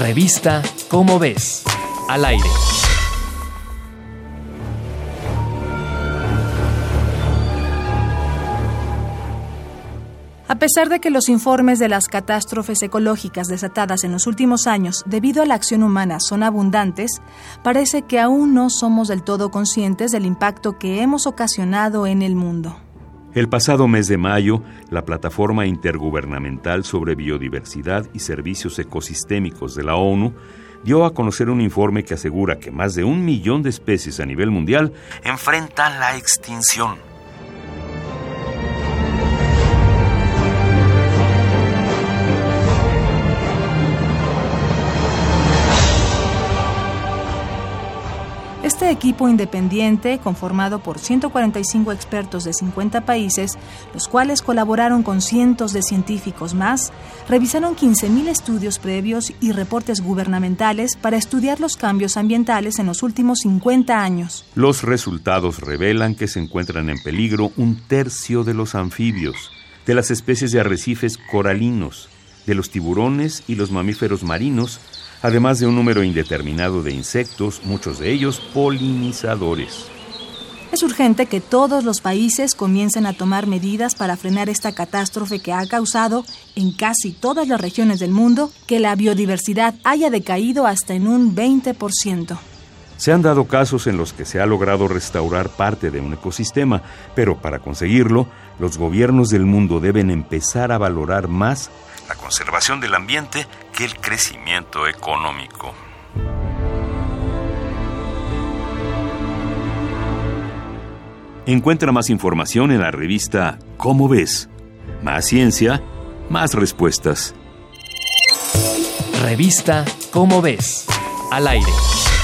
Revista Cómo ves, al aire. A pesar de que los informes de las catástrofes ecológicas desatadas en los últimos años debido a la acción humana son abundantes, parece que aún no somos del todo conscientes del impacto que hemos ocasionado en el mundo. El pasado mes de mayo, la Plataforma Intergubernamental sobre Biodiversidad y Servicios Ecosistémicos de la ONU dio a conocer un informe que asegura que más de un millón de especies a nivel mundial enfrentan la extinción. Este equipo independiente, conformado por 145 expertos de 50 países, los cuales colaboraron con cientos de científicos más, revisaron 15.000 estudios previos y reportes gubernamentales para estudiar los cambios ambientales en los últimos 50 años. Los resultados revelan que se encuentran en peligro un tercio de los anfibios, de las especies de arrecifes coralinos, de los tiburones y los mamíferos marinos, además de un número indeterminado de insectos, muchos de ellos polinizadores. Es urgente que todos los países comiencen a tomar medidas para frenar esta catástrofe que ha causado en casi todas las regiones del mundo que la biodiversidad haya decaído hasta en un 20%. Se han dado casos en los que se ha logrado restaurar parte de un ecosistema, pero para conseguirlo, los gobiernos del mundo deben empezar a valorar más la conservación del ambiente que el crecimiento económico. Encuentra más información en la revista Cómo ves. Más ciencia, más respuestas. Revista Cómo ves, al aire.